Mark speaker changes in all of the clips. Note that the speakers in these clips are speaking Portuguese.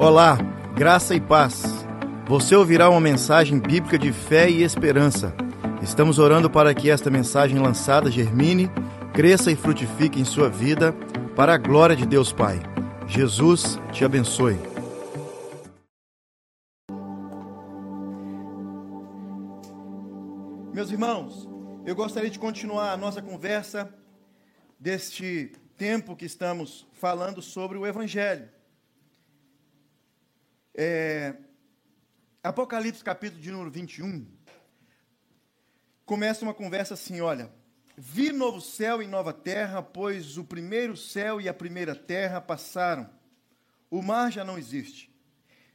Speaker 1: Olá, graça e paz. Você ouvirá uma mensagem bíblica de fé e esperança. Estamos orando para que esta mensagem lançada germine, cresça e frutifique em sua vida, para a glória de Deus Pai. Jesus te abençoe. Meus irmãos, eu gostaria de continuar a nossa conversa deste tempo que estamos falando sobre o Evangelho. É, Apocalipse capítulo de número 21, começa uma conversa assim, olha, vi novo céu e nova terra, pois o primeiro céu e a primeira terra passaram, o mar já não existe.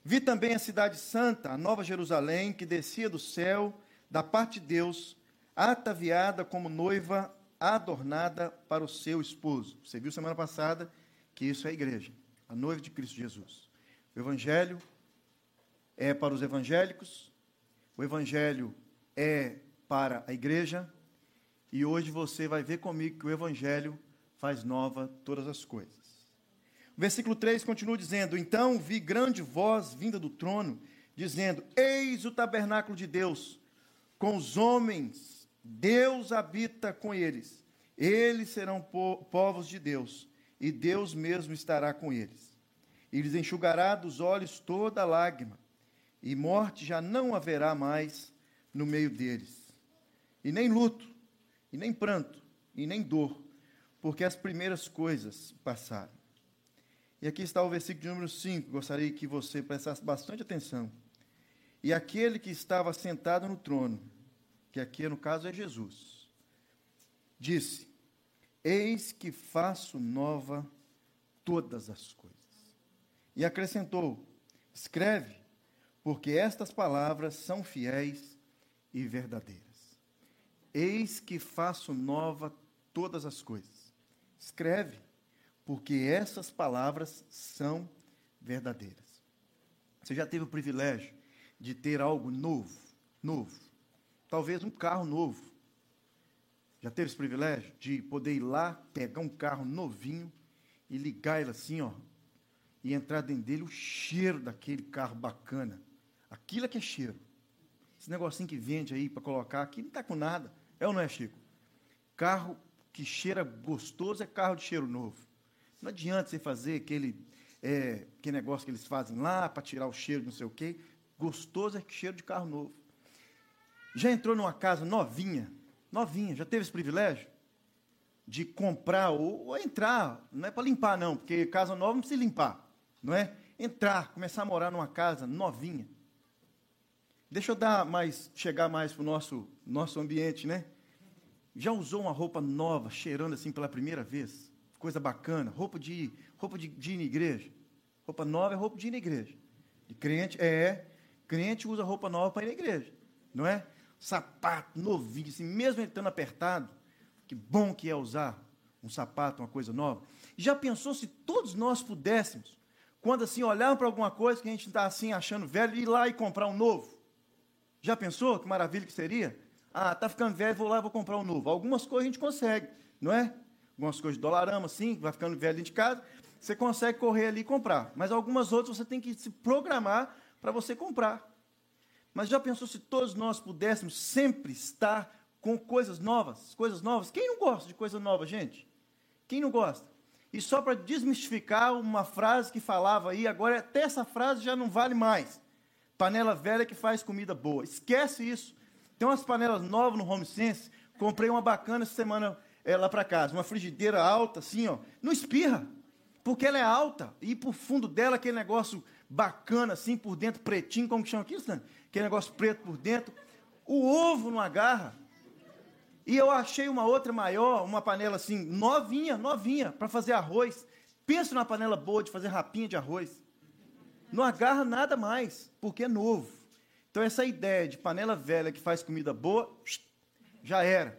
Speaker 1: Vi também a cidade santa, a nova Jerusalém, que descia do céu, da parte de Deus, ataviada como noiva adornada para o seu esposo. Você viu semana passada que isso é a igreja, a noiva de Cristo Jesus. O Evangelho é para os evangélicos, o Evangelho é para a igreja, e hoje você vai ver comigo que o Evangelho faz nova todas as coisas. O versículo 3 continua dizendo: Então vi grande voz vinda do trono, dizendo: Eis o tabernáculo de Deus, com os homens, Deus habita com eles. Eles serão po povos de Deus, e Deus mesmo estará com eles. E lhes enxugará dos olhos toda lágrima, e morte já não haverá mais no meio deles. E nem luto, e nem pranto, e nem dor, porque as primeiras coisas passaram. E aqui está o versículo número 5, gostaria que você prestasse bastante atenção. E aquele que estava sentado no trono, que aqui no caso é Jesus, disse: Eis que faço nova todas as coisas. E acrescentou: Escreve, porque estas palavras são fiéis e verdadeiras. Eis que faço nova todas as coisas. Escreve, porque essas palavras são verdadeiras. Você já teve o privilégio de ter algo novo, novo, talvez um carro novo, já teve esse privilégio de poder ir lá, pegar um carro novinho e ligar ele assim, ó, e entrar dentro dele o cheiro daquele carro bacana. Aquilo é que é cheiro. Esse negocinho que vende aí para colocar aqui não está com nada. É ou não é, Chico? Carro que cheira gostoso é carro de cheiro novo. Não adianta você fazer aquele, é, aquele negócio que eles fazem lá para tirar o cheiro de não sei o quê. Gostoso é cheiro de carro novo. Já entrou numa casa novinha, novinha, já teve esse privilégio? De comprar ou, ou entrar, não é para limpar não, porque casa nova não precisa limpar, não é? Entrar, começar a morar numa casa novinha. Deixa eu dar mais, chegar mais para o nosso, nosso ambiente, né? Já usou uma roupa nova, cheirando assim pela primeira vez? Coisa bacana, roupa de roupa de, de ir na igreja. Roupa nova é roupa de ir na igreja. De crente, é, crente usa roupa nova para ir na igreja, não é? sapato novinho, assim, mesmo estando apertado, que bom que é usar um sapato, uma coisa nova. Já pensou se todos nós pudéssemos, quando assim olharmos para alguma coisa que a gente está assim achando velho, ir lá e comprar um novo? Já pensou que maravilha que seria? Ah, está ficando velho, vou lá e vou comprar um novo. Algumas coisas a gente consegue, não é? Algumas coisas de dolarama, assim, vai ficando velho de casa, você consegue correr ali e comprar. Mas algumas outras você tem que se programar para você comprar. Mas já pensou se todos nós pudéssemos sempre estar com coisas novas? Coisas novas? Quem não gosta de coisa nova, gente? Quem não gosta? E só para desmistificar uma frase que falava aí, agora até essa frase já não vale mais. Panela velha que faz comida boa. Esquece isso. Tem umas panelas novas no Home Sense. Comprei uma bacana essa semana é, lá para casa. Uma frigideira alta, assim, ó. Não espirra. Porque ela é alta. E por fundo dela, aquele negócio bacana, assim, por dentro, pretinho, como que chama aquilo, Stan? aquele negócio preto por dentro. O ovo não agarra. E eu achei uma outra maior, uma panela assim, novinha, novinha, para fazer arroz. Pensa numa panela boa de fazer rapinha de arroz. Não agarra nada mais, porque é novo. Então, essa ideia de panela velha que faz comida boa, já era.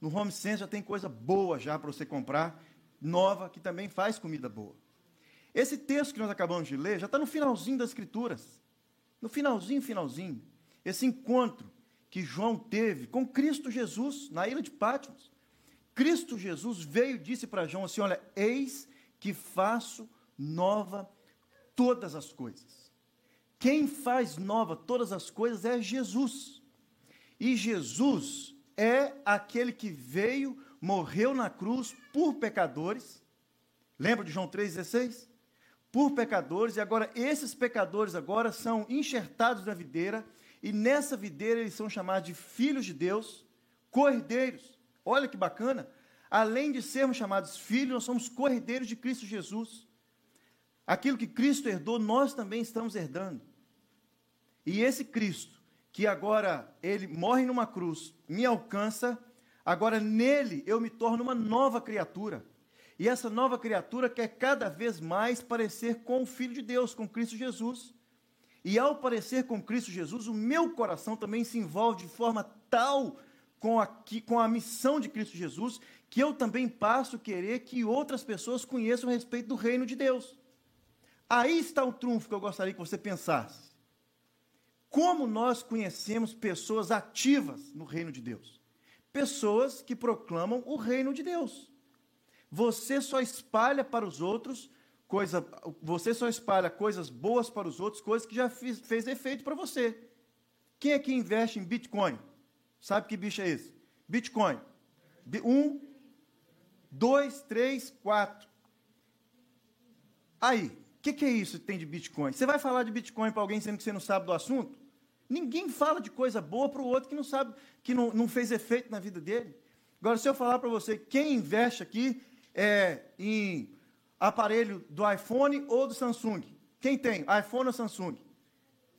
Speaker 1: No Home Sense já tem coisa boa já para você comprar, nova, que também faz comida boa. Esse texto que nós acabamos de ler já está no finalzinho das Escrituras. No finalzinho, finalzinho, esse encontro que João teve com Cristo Jesus na ilha de Patmos. Cristo Jesus veio e disse para João assim: Olha, eis que faço nova todas as coisas. Quem faz nova todas as coisas é Jesus. E Jesus é aquele que veio, morreu na cruz por pecadores. Lembra de João 3,16? Por pecadores, e agora esses pecadores agora são enxertados na videira, e nessa videira eles são chamados de filhos de Deus, cordeiros. Olha que bacana! Além de sermos chamados filhos, nós somos cordeiros de Cristo Jesus. Aquilo que Cristo herdou, nós também estamos herdando. E esse Cristo, que agora ele morre numa cruz, me alcança, agora nele eu me torno uma nova criatura. E essa nova criatura quer cada vez mais parecer com o Filho de Deus, com Cristo Jesus. E ao parecer com Cristo Jesus, o meu coração também se envolve de forma tal com a, com a missão de Cristo Jesus, que eu também passo a querer que outras pessoas conheçam a respeito do reino de Deus. Aí está o trunfo que eu gostaria que você pensasse. Como nós conhecemos pessoas ativas no reino de Deus? Pessoas que proclamam o reino de Deus. Você só espalha para os outros coisa, você só espalha coisas boas para os outros, coisas que já fiz, fez efeito para você. Quem é que investe em Bitcoin? Sabe que bicho é esse? Bitcoin. Um, dois, três, quatro. Aí, o que, que, é isso que tem de Bitcoin? Você vai falar de Bitcoin para alguém sendo que você não sabe do assunto? Ninguém fala de coisa boa para o outro que não sabe, que não, não fez efeito na vida dele. Agora, se eu falar para você, quem investe aqui é, em aparelho do iPhone ou do Samsung? Quem tem? iPhone ou Samsung?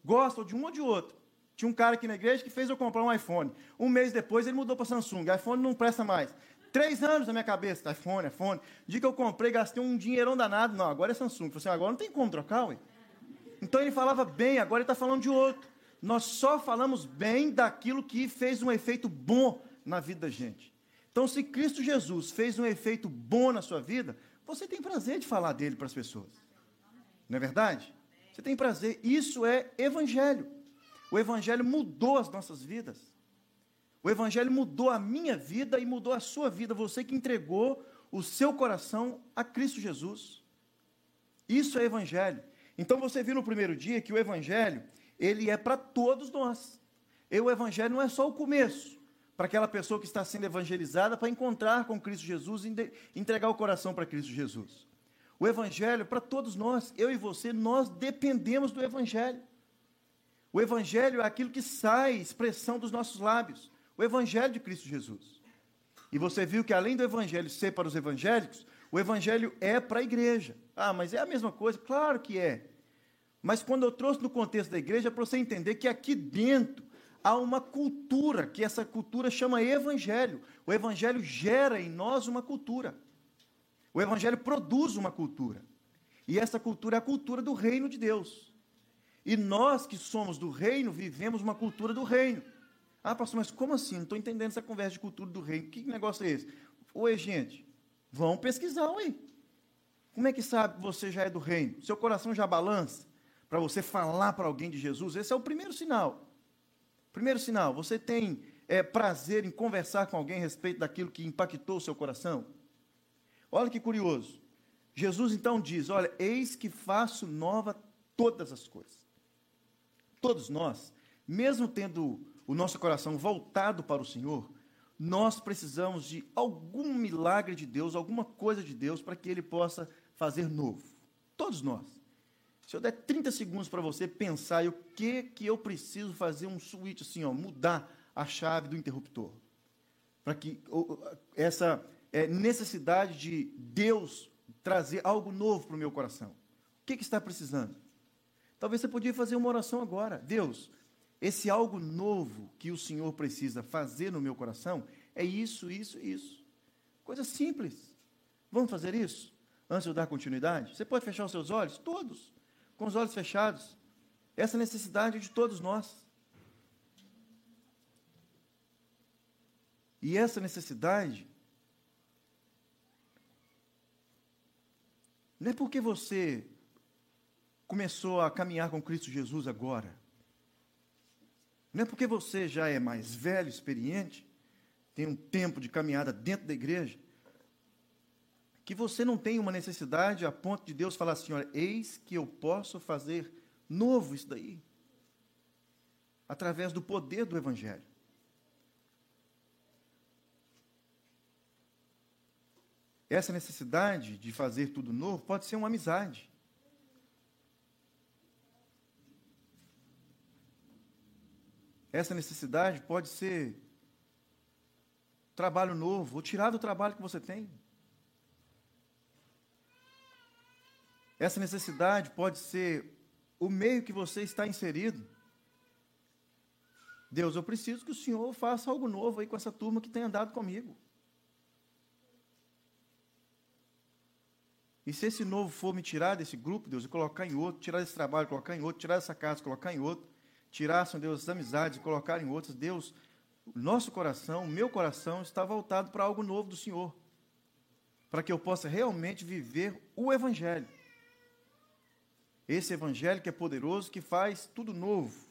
Speaker 1: Gostam de um ou de outro? Tinha um cara aqui na igreja que fez eu comprar um iPhone. Um mês depois ele mudou para Samsung. iPhone não presta mais. Três anos na minha cabeça, iPhone, iPhone. Dia que eu comprei, gastei um dinheirão danado. Não, agora é Samsung. falei assim, agora não tem como trocar, ué. Então ele falava bem, agora ele está falando de outro. Nós só falamos bem daquilo que fez um efeito bom na vida da gente. Então, se Cristo Jesus fez um efeito bom na sua vida, você tem prazer de falar dele para as pessoas. Não é verdade? Você tem prazer. Isso é evangelho. O Evangelho mudou as nossas vidas. O Evangelho mudou a minha vida e mudou a sua vida. Você que entregou o seu coração a Cristo Jesus. Isso é Evangelho. Então você viu no primeiro dia que o Evangelho, ele é para todos nós. E o Evangelho não é só o começo, para aquela pessoa que está sendo evangelizada para encontrar com Cristo Jesus e entregar o coração para Cristo Jesus. O Evangelho, para todos nós, eu e você, nós dependemos do Evangelho. O Evangelho é aquilo que sai, expressão dos nossos lábios. O Evangelho de Cristo Jesus. E você viu que além do Evangelho ser para os evangélicos, o Evangelho é para a igreja. Ah, mas é a mesma coisa? Claro que é. Mas quando eu trouxe no contexto da igreja, é para você entender que aqui dentro há uma cultura, que essa cultura chama Evangelho. O Evangelho gera em nós uma cultura. O Evangelho produz uma cultura. E essa cultura é a cultura do reino de Deus. E nós que somos do reino, vivemos uma cultura do reino. Ah, pastor, mas como assim? Não estou entendendo essa conversa de cultura do reino. Que negócio é esse? Oi, gente, vão pesquisar aí. Como é que sabe que você já é do reino? Seu coração já balança para você falar para alguém de Jesus? Esse é o primeiro sinal. Primeiro sinal, você tem é, prazer em conversar com alguém a respeito daquilo que impactou o seu coração? Olha que curioso. Jesus então diz: Olha, eis que faço nova todas as coisas. Todos nós, mesmo tendo o nosso coração voltado para o Senhor, nós precisamos de algum milagre de Deus, alguma coisa de Deus para que Ele possa fazer novo. Todos nós. Se eu der 30 segundos para você pensar, o que que eu preciso fazer um switch assim, ó, mudar a chave do interruptor, para que essa é, necessidade de Deus trazer algo novo para o meu coração. O que, que está precisando? Talvez você podia fazer uma oração agora. Deus, esse algo novo que o Senhor precisa fazer no meu coração é isso, isso, isso. Coisa simples. Vamos fazer isso? Antes de eu dar continuidade? Você pode fechar os seus olhos? Todos. Com os olhos fechados. Essa necessidade de todos nós. E essa necessidade não é porque você começou a caminhar com Cristo Jesus agora. Não é porque você já é mais velho, experiente, tem um tempo de caminhada dentro da igreja, que você não tem uma necessidade a ponto de Deus falar assim: olha, eis que eu posso fazer novo isso daí, através do poder do Evangelho. Essa necessidade de fazer tudo novo pode ser uma amizade. Essa necessidade pode ser trabalho novo, ou tirar do trabalho que você tem. Essa necessidade pode ser o meio que você está inserido. Deus, eu preciso que o Senhor faça algo novo aí com essa turma que tem andado comigo. E se esse novo for me tirar desse grupo, Deus, e colocar em outro, tirar desse trabalho, colocar em outro, tirar dessa casa, colocar em outro, tirar, Senhor Deus, as amizades e colocar em outras, Deus, nosso coração, meu coração está voltado para algo novo do Senhor. Para que eu possa realmente viver o Evangelho. Esse Evangelho que é poderoso, que faz tudo novo.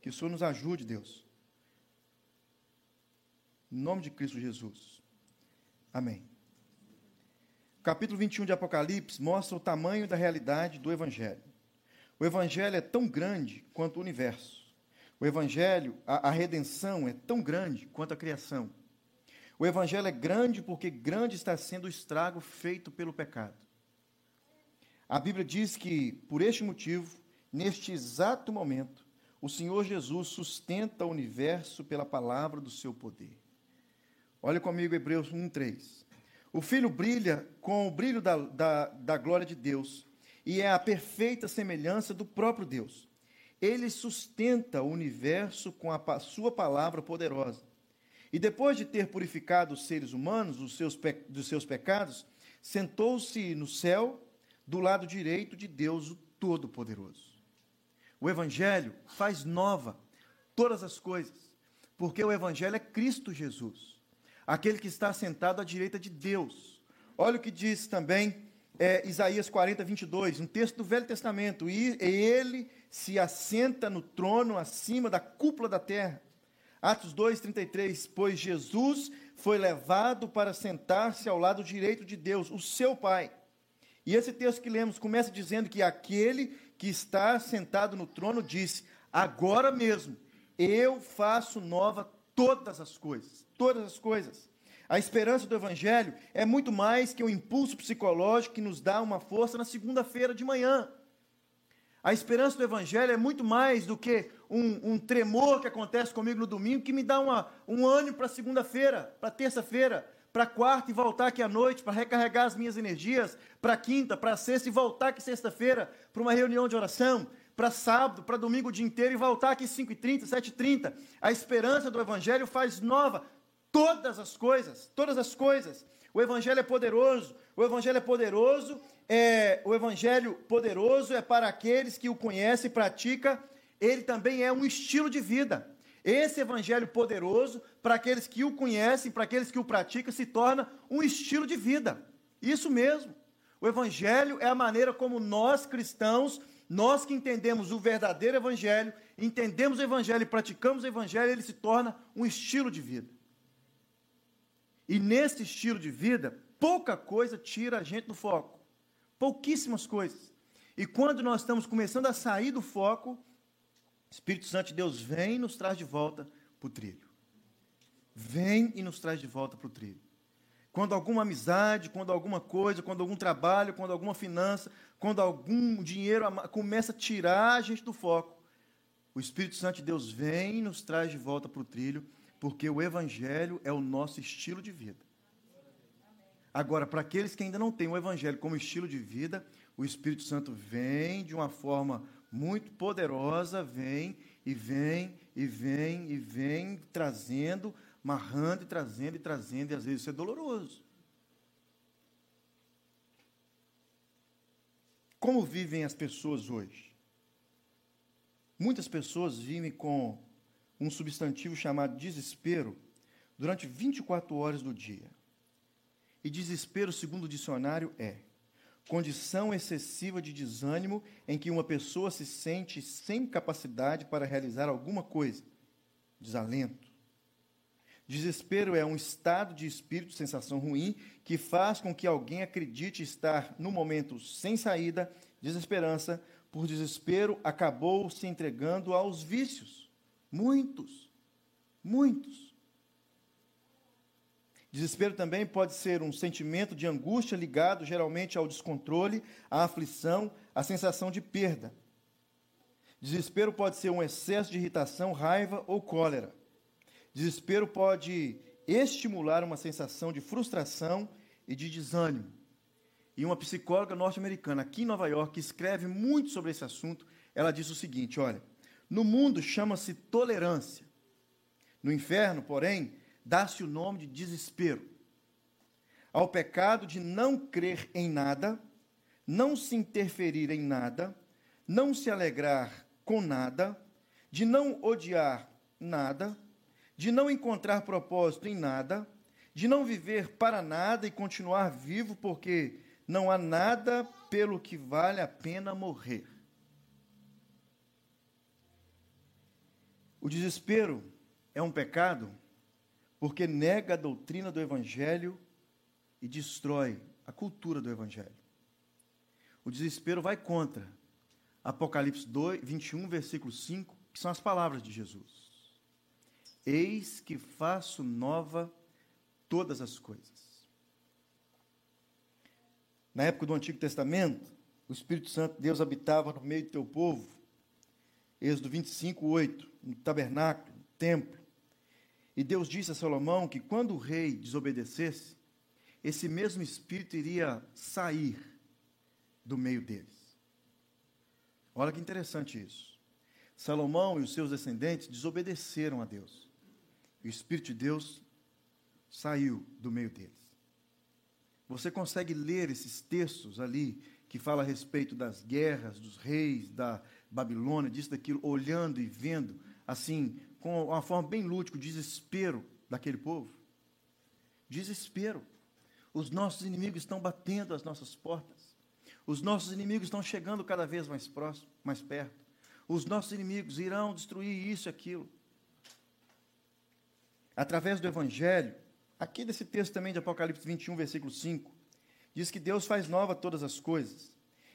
Speaker 1: Que o Senhor nos ajude, Deus. Em nome de Cristo Jesus. Amém. O capítulo 21 de Apocalipse mostra o tamanho da realidade do Evangelho. O Evangelho é tão grande quanto o universo. O Evangelho, a, a redenção é tão grande quanto a criação. O Evangelho é grande porque grande está sendo o estrago feito pelo pecado. A Bíblia diz que, por este motivo, neste exato momento, o Senhor Jesus sustenta o universo pela palavra do seu poder. Olha comigo Hebreus 1,3. O Filho brilha com o brilho da, da, da glória de Deus e é a perfeita semelhança do próprio Deus. Ele sustenta o universo com a sua palavra poderosa. E depois de ter purificado os seres humanos dos seus, dos seus pecados, sentou-se no céu, do lado direito de Deus, o Todo-Poderoso. O Evangelho faz nova todas as coisas, porque o Evangelho é Cristo Jesus aquele que está sentado à direita de Deus. Olha o que diz também é, Isaías 40, 22, um texto do Velho Testamento. E ele se assenta no trono acima da cúpula da terra. Atos 2, 33. Pois Jesus foi levado para sentar-se ao lado direito de Deus, o seu Pai. E esse texto que lemos começa dizendo que aquele que está sentado no trono disse: Agora mesmo eu faço nova todas as coisas todas as coisas. A esperança do Evangelho é muito mais que um impulso psicológico que nos dá uma força na segunda-feira de manhã. A esperança do Evangelho é muito mais do que um, um tremor que acontece comigo no domingo, que me dá uma, um ânimo para segunda-feira, para terça-feira, para quarta e voltar aqui à noite, para recarregar as minhas energias, para quinta, para sexta e voltar aqui sexta-feira para uma reunião de oração, para sábado, para domingo o dia inteiro e voltar aqui 5h30, 7h30. A esperança do Evangelho faz nova todas as coisas, todas as coisas. O evangelho é poderoso. O evangelho é poderoso. É, o evangelho poderoso é para aqueles que o conhecem e praticam. Ele também é um estilo de vida. Esse evangelho poderoso, para aqueles que o conhecem, para aqueles que o praticam, se torna um estilo de vida. Isso mesmo. O evangelho é a maneira como nós cristãos, nós que entendemos o verdadeiro evangelho, entendemos o evangelho e praticamos o evangelho, ele se torna um estilo de vida. E nesse estilo de vida, pouca coisa tira a gente do foco. Pouquíssimas coisas. E quando nós estamos começando a sair do foco, Espírito Santo de Deus vem e nos traz de volta para o trilho. Vem e nos traz de volta para o trilho. Quando alguma amizade, quando alguma coisa, quando algum trabalho, quando alguma finança, quando algum dinheiro começa a tirar a gente do foco, o Espírito Santo de Deus vem e nos traz de volta para o trilho porque o Evangelho é o nosso estilo de vida. Agora, para aqueles que ainda não têm o Evangelho como estilo de vida, o Espírito Santo vem de uma forma muito poderosa, vem e vem e vem e vem trazendo, marrando e trazendo e trazendo, e às vezes isso é doloroso. Como vivem as pessoas hoje? Muitas pessoas vivem com um substantivo chamado desespero durante 24 horas do dia. E desespero, segundo o dicionário, é condição excessiva de desânimo em que uma pessoa se sente sem capacidade para realizar alguma coisa. Desalento. Desespero é um estado de espírito, sensação ruim, que faz com que alguém acredite estar no momento sem saída, desesperança, por desespero, acabou se entregando aos vícios. Muitos, muitos. Desespero também pode ser um sentimento de angústia ligado geralmente ao descontrole, à aflição, à sensação de perda. Desespero pode ser um excesso de irritação, raiva ou cólera. Desespero pode estimular uma sensação de frustração e de desânimo. E uma psicóloga norte-americana aqui em Nova York que escreve muito sobre esse assunto, ela diz o seguinte: olha, no mundo chama-se tolerância. No inferno, porém, dá-se o nome de desespero. Ao pecado de não crer em nada, não se interferir em nada, não se alegrar com nada, de não odiar nada, de não encontrar propósito em nada, de não viver para nada e continuar vivo porque não há nada pelo que vale a pena morrer. O desespero é um pecado porque nega a doutrina do Evangelho e destrói a cultura do Evangelho. O desespero vai contra Apocalipse 2, 21, versículo 5, que são as palavras de Jesus. Eis que faço nova todas as coisas. Na época do Antigo Testamento, o Espírito Santo, Deus habitava no meio do teu povo. Êxodo 25, 8, no tabernáculo, no templo. E Deus disse a Salomão que quando o rei desobedecesse, esse mesmo Espírito iria sair do meio deles. Olha que interessante isso. Salomão e os seus descendentes desobedeceram a Deus. O Espírito de Deus saiu do meio deles. Você consegue ler esses textos ali que fala a respeito das guerras, dos reis, da Babilônia, disso, daquilo, olhando e vendo, assim, com uma forma bem lúdica, o desespero daquele povo? Desespero. Os nossos inimigos estão batendo às nossas portas. Os nossos inimigos estão chegando cada vez mais próximo, mais perto. Os nossos inimigos irão destruir isso e aquilo. Através do Evangelho, aqui desse texto também de Apocalipse 21, versículo 5, diz que Deus faz nova todas as coisas.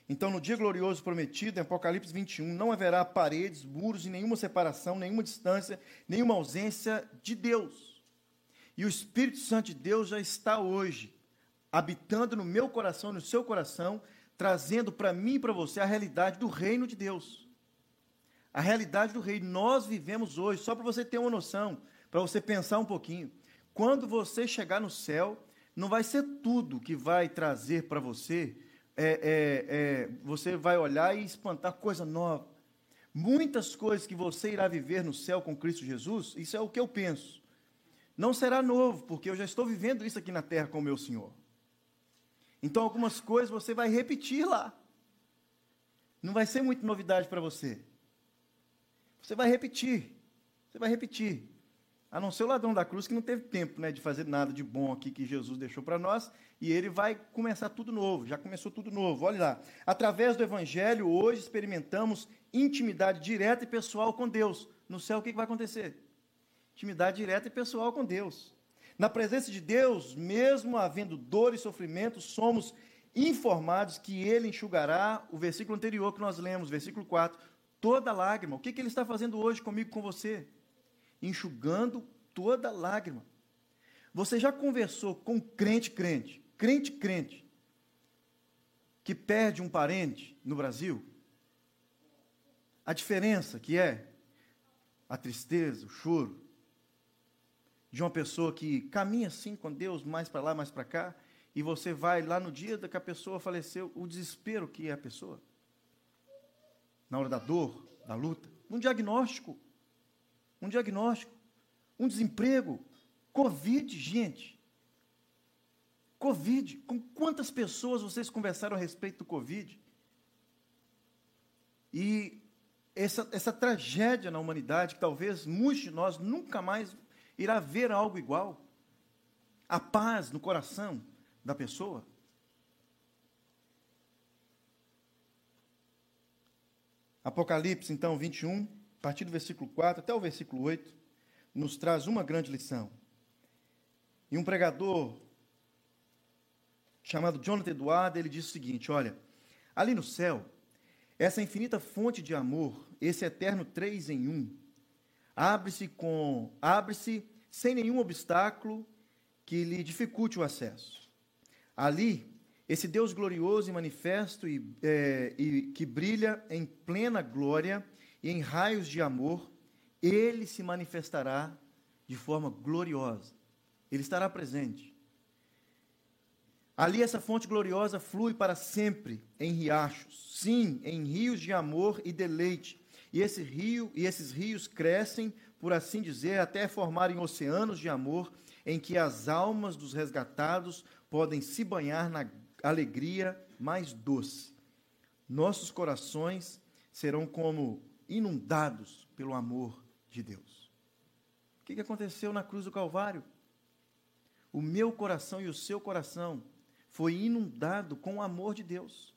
Speaker 1: Então, no dia glorioso prometido, em Apocalipse 21, não haverá paredes, muros e nenhuma separação, nenhuma distância, nenhuma ausência de Deus. E o Espírito Santo de Deus já está hoje habitando no meu coração, no seu coração, trazendo para mim e para você a realidade do reino de Deus. A realidade do reino. Nós vivemos hoje, só para você ter uma noção, para você pensar um pouquinho. Quando você chegar no céu, não vai ser tudo que vai trazer para você, é, é, é, você vai olhar e espantar coisa nova. Muitas coisas que você irá viver no céu com Cristo Jesus, isso é o que eu penso. Não será novo, porque eu já estou vivendo isso aqui na terra com o meu Senhor. Então, algumas coisas você vai repetir lá. Não vai ser muita novidade para você. Você vai repetir. Você vai repetir. A não ser o ladrão da cruz que não teve tempo né, de fazer nada de bom aqui que Jesus deixou para nós. E ele vai começar tudo novo. Já começou tudo novo. Olha lá. Através do Evangelho, hoje experimentamos intimidade direta e pessoal com Deus. No céu, o que, vai acontecer? Intimidade direta e pessoal com Deus. Na presença de Deus, mesmo havendo dor e sofrimento, somos informados que Ele enxugará, o versículo anterior que nós lemos, versículo 4, toda lágrima. O que, que Ele está fazendo hoje comigo, com você? Enxugando toda lágrima. Você já conversou com crente, crente, crente, crente, que perde um parente no Brasil? A diferença que é a tristeza, o choro, de uma pessoa que caminha assim com Deus, mais para lá, mais para cá, e você vai lá no dia que a pessoa faleceu, o desespero que é a pessoa. Na hora da dor, da luta. Um diagnóstico. Um diagnóstico. Um desemprego. Covid, gente. Covid. Com quantas pessoas vocês conversaram a respeito do Covid? E essa, essa tragédia na humanidade, que talvez muitos de nós nunca mais irá ver algo igual? A paz no coração da pessoa? Apocalipse, então, 21, a partir do versículo 4 até o versículo 8, nos traz uma grande lição. E um pregador chamado Jonathan Eduardo, ele disse o seguinte: olha, ali no céu, essa infinita fonte de amor, esse eterno três em um, abre-se com abre-se sem nenhum obstáculo que lhe dificulte o acesso. Ali, esse Deus glorioso e manifesto e, é, e que brilha em plena glória e em raios de amor, ele se manifestará de forma gloriosa. Ele estará presente. Ali essa fonte gloriosa flui para sempre em riachos, sim, em rios de amor e deleite. E esse rio e esses rios crescem, por assim dizer, até formarem oceanos de amor em que as almas dos resgatados podem se banhar na alegria mais doce. Nossos corações serão como inundados pelo amor de Deus. O que aconteceu na cruz do Calvário? O meu coração e o seu coração foi inundado com o amor de Deus.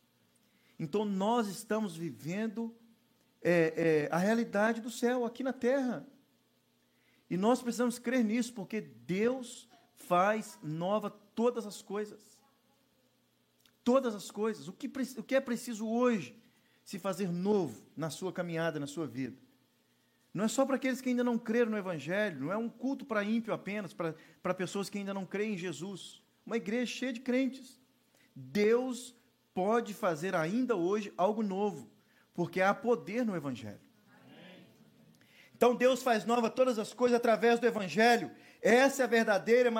Speaker 1: Então nós estamos vivendo é, é, a realidade do céu aqui na terra. E nós precisamos crer nisso, porque Deus faz nova todas as coisas. Todas as coisas. O que, o que é preciso hoje se fazer novo na sua caminhada, na sua vida? Não é só para aqueles que ainda não creram no Evangelho, não é um culto para ímpio apenas, para, pessoas que ainda não creem em Jesus uma igreja cheia de crentes. Deus pode fazer ainda hoje algo novo, porque há poder no Evangelho. Então Deus faz nova todas as coisas através do Evangelho. Essa é a verdadeira,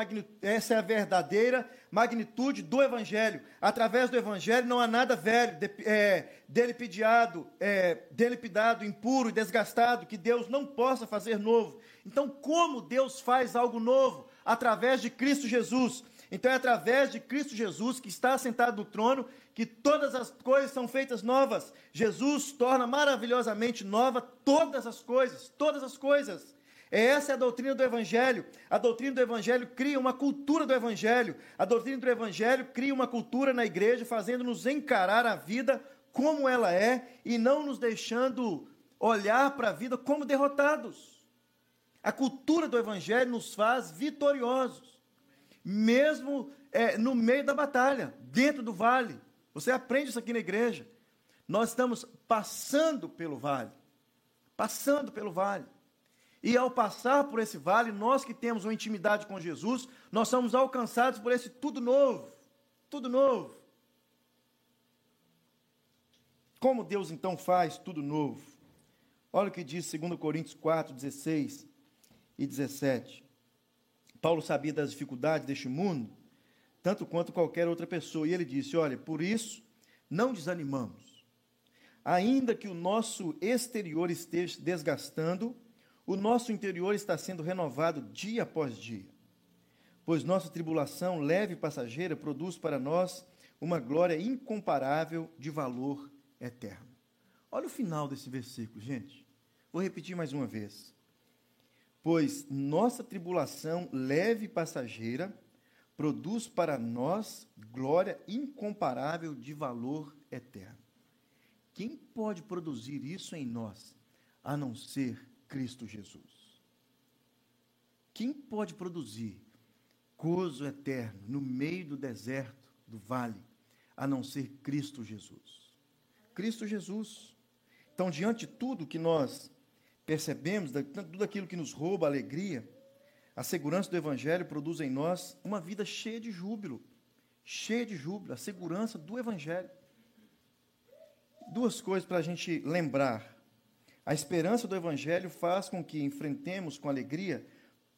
Speaker 1: essa é a verdadeira magnitude do Evangelho. Através do Evangelho não há nada velho, de, é, delipidado, é, delipidado, impuro e desgastado que Deus não possa fazer novo. Então, como Deus faz algo novo? Através de Cristo Jesus. Então é através de Cristo Jesus, que está sentado no trono, que todas as coisas são feitas novas. Jesus torna maravilhosamente nova todas as coisas, todas as coisas. Essa é a doutrina do Evangelho. A doutrina do Evangelho cria uma cultura do Evangelho. A doutrina do Evangelho cria uma cultura na igreja, fazendo-nos encarar a vida como ela é e não nos deixando olhar para a vida como derrotados. A cultura do Evangelho nos faz vitoriosos mesmo é, no meio da batalha, dentro do vale. Você aprende isso aqui na igreja. Nós estamos passando pelo vale. Passando pelo vale. E ao passar por esse vale, nós que temos uma intimidade com Jesus, nós somos alcançados por esse tudo novo. Tudo novo. Como Deus então faz tudo novo? Olha o que diz 2 Coríntios 4, 16 e 17. Paulo sabia das dificuldades deste mundo, tanto quanto qualquer outra pessoa. E ele disse: Olha, por isso não desanimamos. Ainda que o nosso exterior esteja desgastando, o nosso interior está sendo renovado dia após dia. Pois nossa tribulação leve e passageira produz para nós uma glória incomparável de valor eterno. Olha o final desse versículo, gente. Vou repetir mais uma vez pois nossa tribulação leve e passageira produz para nós glória incomparável de valor eterno. Quem pode produzir isso em nós, a não ser Cristo Jesus? Quem pode produzir gozo eterno no meio do deserto, do vale, a não ser Cristo Jesus? Cristo Jesus. Então, diante de tudo que nós percebemos tudo aquilo que nos rouba a alegria, a segurança do Evangelho produz em nós uma vida cheia de júbilo, cheia de júbilo, a segurança do Evangelho. Duas coisas para a gente lembrar. A esperança do Evangelho faz com que enfrentemos com alegria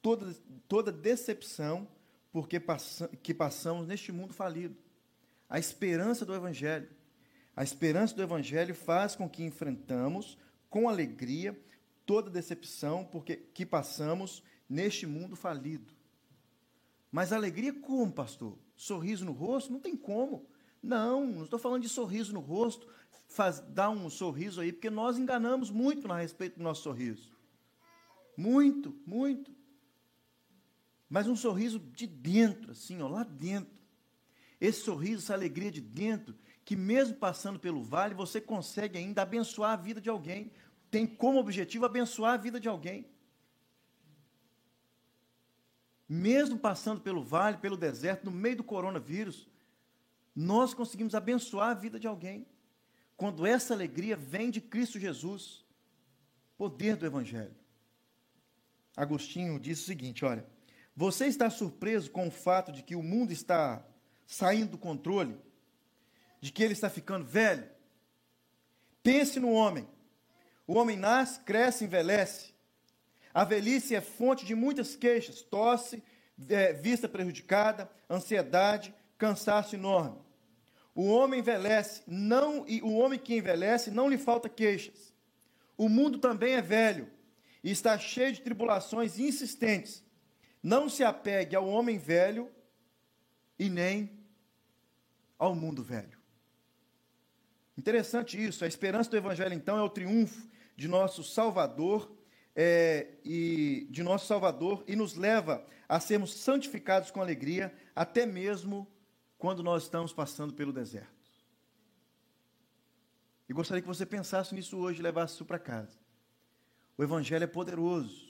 Speaker 1: toda, toda decepção porque passa, que passamos neste mundo falido. A esperança do Evangelho. A esperança do Evangelho faz com que enfrentamos com alegria toda decepção porque que passamos neste mundo falido. Mas alegria como, pastor? Sorriso no rosto? Não tem como. Não, não estou falando de sorriso no rosto, faz, dar um sorriso aí, porque nós enganamos muito a respeito do nosso sorriso. Muito, muito. Mas um sorriso de dentro, assim, ó, lá dentro. Esse sorriso, essa alegria de dentro, que mesmo passando pelo vale, você consegue ainda abençoar a vida de alguém tem como objetivo abençoar a vida de alguém. mesmo passando pelo vale, pelo deserto, no meio do coronavírus, nós conseguimos abençoar a vida de alguém. Quando essa alegria vem de Cristo Jesus, poder do Evangelho. Agostinho disse o seguinte: olha, você está surpreso com o fato de que o mundo está saindo do controle, de que ele está ficando velho? Pense no homem. O homem nasce, cresce, envelhece. A velhice é fonte de muitas queixas, tosse, é, vista prejudicada, ansiedade, cansaço enorme. O homem envelhece, não e o homem que envelhece não lhe falta queixas. O mundo também é velho e está cheio de tribulações insistentes. Não se apegue ao homem velho e nem ao mundo velho. Interessante isso. A esperança do Evangelho, então, é o triunfo de nosso Salvador é, e de nosso Salvador e nos leva a sermos santificados com alegria, até mesmo quando nós estamos passando pelo deserto. E gostaria que você pensasse nisso hoje e levasse isso para casa. O Evangelho é poderoso,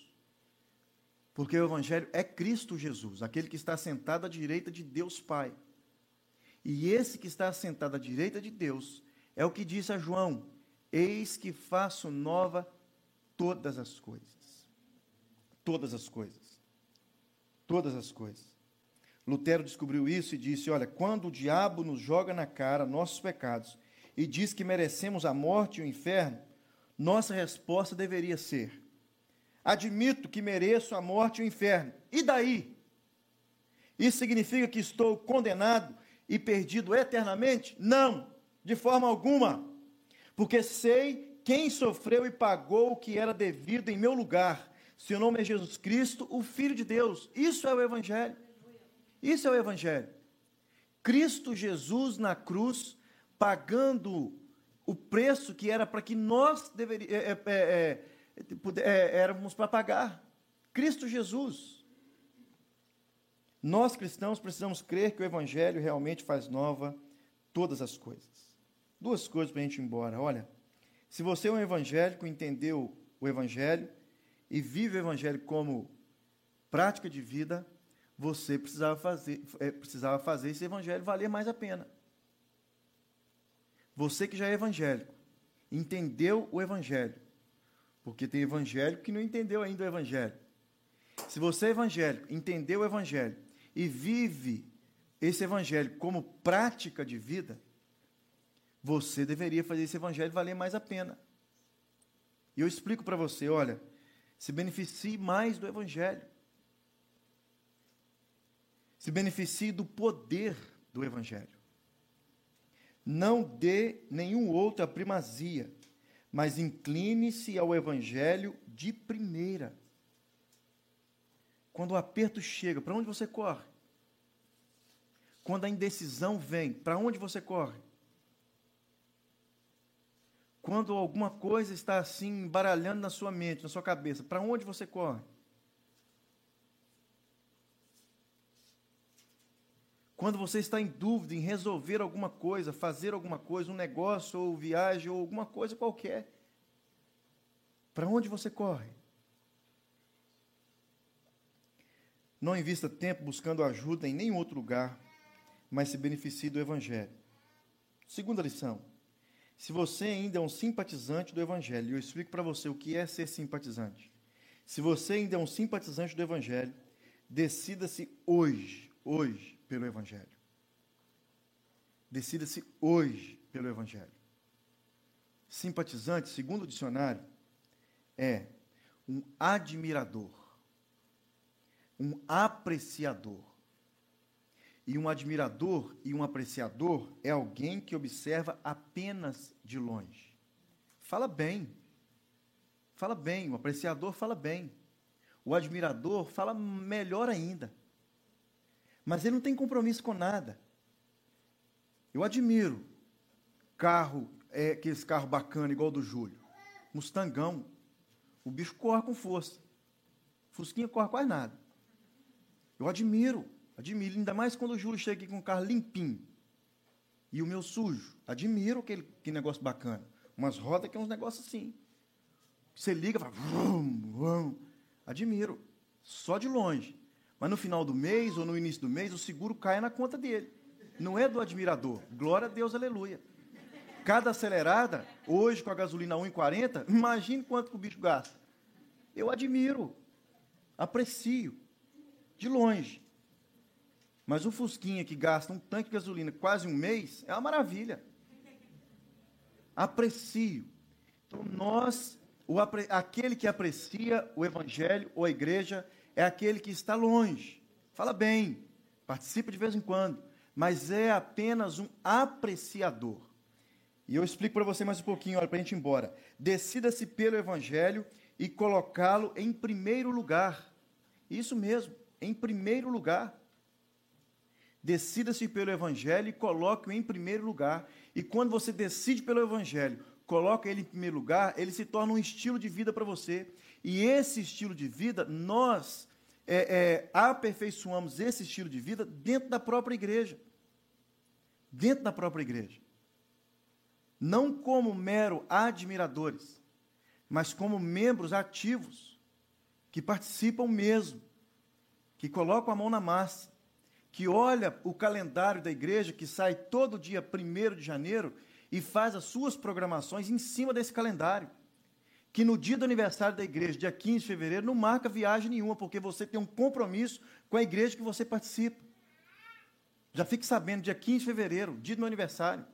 Speaker 1: porque o Evangelho é Cristo Jesus, aquele que está sentado à direita de Deus Pai. E esse que está sentado à direita de Deus é o que disse a João: Eis que faço nova todas as coisas. Todas as coisas. Todas as coisas. Lutero descobriu isso e disse: Olha, quando o diabo nos joga na cara nossos pecados e diz que merecemos a morte e o inferno, nossa resposta deveria ser: Admito que mereço a morte e o inferno. E daí? Isso significa que estou condenado e perdido eternamente? Não, de forma alguma. Porque sei quem sofreu e pagou o que era devido em meu lugar. Seu nome é Jesus Cristo, o Filho de Deus. Isso é o Evangelho. Isso é o Evangelho. Cristo Jesus na cruz, pagando o preço que era para que nós deveríamos, é, é, é, é, éramos para pagar. Cristo Jesus. Nós cristãos precisamos crer que o Evangelho realmente faz nova todas as coisas. Duas coisas para a gente ir embora. Olha, se você é um evangélico, entendeu o Evangelho e vive o Evangelho como prática de vida, você precisava fazer, é, precisava fazer esse Evangelho valer mais a pena. Você que já é evangélico, entendeu o Evangelho, porque tem evangélico que não entendeu ainda o Evangelho. Se você é evangélico, entendeu o Evangelho e vive esse Evangelho como prática de vida, você deveria fazer esse Evangelho valer mais a pena. E eu explico para você: olha, se beneficie mais do Evangelho. Se beneficie do poder do Evangelho. Não dê nenhum outro a primazia mas incline-se ao evangelho de primeira. Quando o aperto chega, para onde você corre? Quando a indecisão vem, para onde você corre? Quando alguma coisa está assim embaralhando na sua mente, na sua cabeça, para onde você corre? Quando você está em dúvida em resolver alguma coisa, fazer alguma coisa, um negócio, ou viagem, ou alguma coisa qualquer, para onde você corre? Não invista tempo buscando ajuda em nenhum outro lugar, mas se beneficie do Evangelho. Segunda lição. Se você ainda é um simpatizante do Evangelho, eu explico para você o que é ser simpatizante. Se você ainda é um simpatizante do Evangelho, decida-se hoje, hoje, pelo Evangelho. Decida-se hoje pelo Evangelho. Simpatizante, segundo o dicionário, é um admirador, um apreciador. E um admirador e um apreciador é alguém que observa apenas de longe. Fala bem. Fala bem. O apreciador fala bem. O admirador fala melhor ainda. Mas ele não tem compromisso com nada. Eu admiro carro, é, aqueles carro bacana, igual o do Júlio. Mustangão. O bicho corre com força. Fusquinha corre quase nada. Eu admiro, admiro, ainda mais quando o Júlio chega aqui com um carro limpinho. E o meu sujo. Admiro aquele, negócio bacana. Umas rodas que é uns negócios assim. Você liga fala. Vrum, vrum. Admiro. Só de longe. Mas no final do mês ou no início do mês, o seguro cai na conta dele. Não é do admirador. Glória a Deus, aleluia. Cada acelerada, hoje com a gasolina 1,40, imagine quanto que o bicho gasta. Eu admiro, aprecio, de longe. Mas um Fusquinha que gasta um tanque de gasolina quase um mês é uma maravilha. Aprecio. Então, nós, o, aquele que aprecia o Evangelho ou a igreja, é aquele que está longe. Fala bem, participa de vez em quando, mas é apenas um apreciador. E eu explico para você mais um pouquinho, olha, para a gente ir embora. Decida-se pelo Evangelho e colocá-lo em primeiro lugar. Isso mesmo, em primeiro lugar. Decida-se pelo Evangelho e coloque-o em primeiro lugar. E quando você decide pelo Evangelho, coloca ele em primeiro lugar, ele se torna um estilo de vida para você. E esse estilo de vida, nós é, é, aperfeiçoamos esse estilo de vida dentro da própria igreja. Dentro da própria igreja. Não como mero admiradores, mas como membros ativos, que participam mesmo, que colocam a mão na massa, que olha o calendário da igreja, que sai todo dia 1 de janeiro, e faz as suas programações em cima desse calendário que no dia do aniversário da igreja, dia 15 de fevereiro, não marca viagem nenhuma, porque você tem um compromisso com a igreja que você participa. Já fique sabendo, dia 15 de fevereiro, dia do meu aniversário.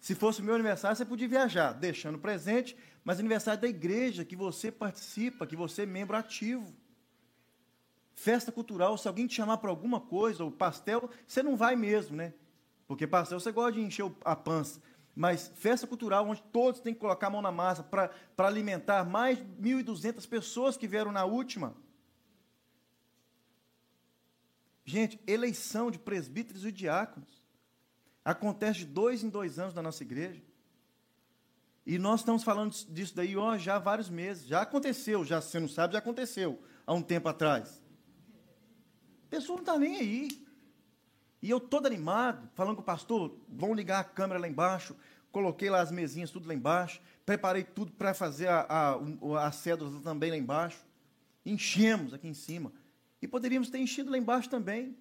Speaker 1: Se fosse meu aniversário, você podia viajar, deixando presente, mas aniversário da igreja que você participa, que você é membro ativo. Festa cultural, se alguém te chamar para alguma coisa, ou pastel, você não vai mesmo, né? Porque pastel você gosta de encher a pança. Mas festa cultural, onde todos têm que colocar a mão na massa para alimentar mais de 1.200 pessoas que vieram na última. Gente, eleição de presbíteros e diáconos. Acontece de dois em dois anos na nossa igreja. E nós estamos falando disso daí ó, já há vários meses. Já aconteceu, já você não sabe, já aconteceu há um tempo atrás. A pessoa não está nem aí. E eu todo animado, falando com o pastor, vão ligar a câmera lá embaixo, coloquei lá as mesinhas tudo lá embaixo, preparei tudo para fazer a, a, a cédula também lá embaixo. Enchemos aqui em cima. E poderíamos ter enchido lá embaixo também,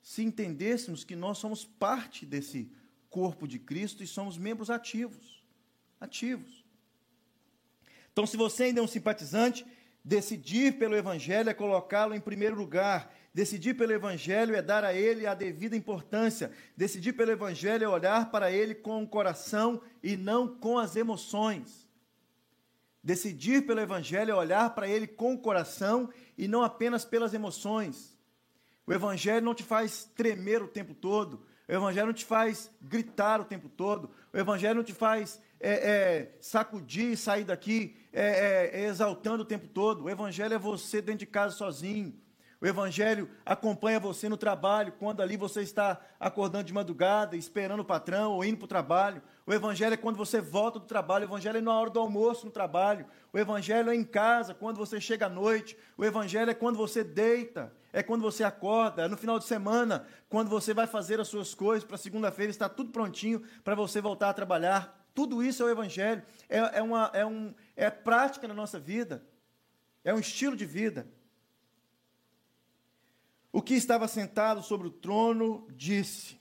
Speaker 1: se entendêssemos que nós somos parte desse corpo de Cristo e somos membros ativos. Ativos. Então, se você ainda é um simpatizante, decidir pelo Evangelho é colocá-lo em primeiro lugar Decidir pelo Evangelho é dar a ele a devida importância. Decidir pelo Evangelho é olhar para ele com o coração e não com as emoções. Decidir pelo Evangelho é olhar para ele com o coração e não apenas pelas emoções. O Evangelho não te faz tremer o tempo todo. O Evangelho não te faz gritar o tempo todo. O Evangelho não te faz é, é, sacudir e sair daqui é, é exaltando o tempo todo. O Evangelho é você dentro de casa sozinho. O Evangelho acompanha você no trabalho, quando ali você está acordando de madrugada, esperando o patrão ou indo para o trabalho. O Evangelho é quando você volta do trabalho. O Evangelho é na hora do almoço no trabalho. O Evangelho é em casa, quando você chega à noite. O Evangelho é quando você deita. É quando você acorda. É no final de semana, quando você vai fazer as suas coisas. Para segunda-feira está tudo prontinho para você voltar a trabalhar. Tudo isso é o Evangelho. É, é, uma, é, um, é prática na nossa vida. É um estilo de vida. O que estava sentado sobre o trono disse: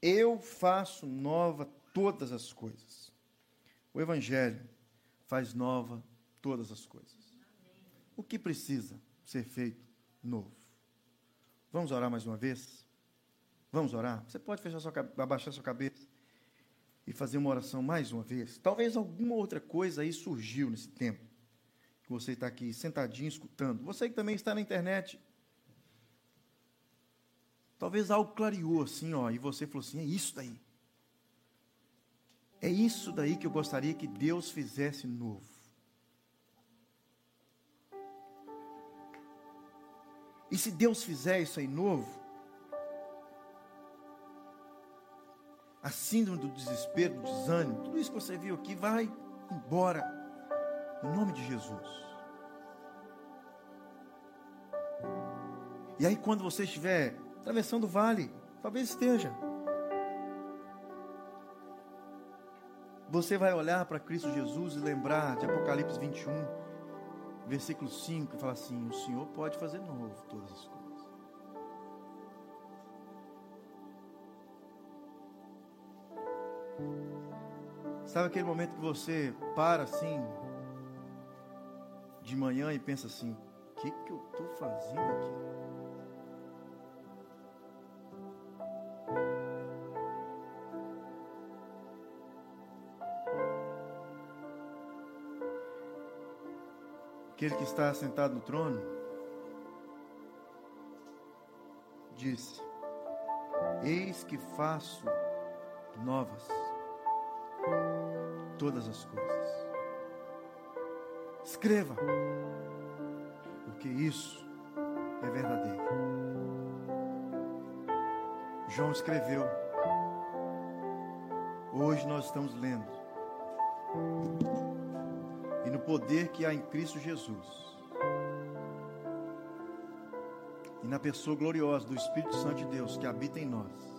Speaker 1: Eu faço nova todas as coisas. O Evangelho faz nova todas as coisas. O que precisa ser feito novo? Vamos orar mais uma vez? Vamos orar? Você pode fechar sua, abaixar sua cabeça e fazer uma oração mais uma vez? Talvez alguma outra coisa aí surgiu nesse tempo. Que você está aqui sentadinho escutando. Você que também está na internet Talvez algo clareou assim, ó, e você falou assim: é isso daí. É isso daí que eu gostaria que Deus fizesse novo. E se Deus fizer isso aí novo, a síndrome do desespero, do desânimo, tudo isso que você viu aqui vai embora, em nome de Jesus. E aí, quando você estiver atravessando o vale, talvez esteja. Você vai olhar para Cristo Jesus e lembrar de Apocalipse 21, versículo 5, fala assim: O Senhor pode fazer novo todas as coisas. Sabe aquele momento que você para assim, de manhã e pensa assim: O que, que eu estou fazendo aqui? Aquele que está sentado no trono disse: Eis que faço novas todas as coisas. Escreva, porque isso é verdadeiro. João escreveu. Hoje nós estamos lendo. E no poder que há em Cristo Jesus. E na pessoa gloriosa do Espírito Santo de Deus que habita em nós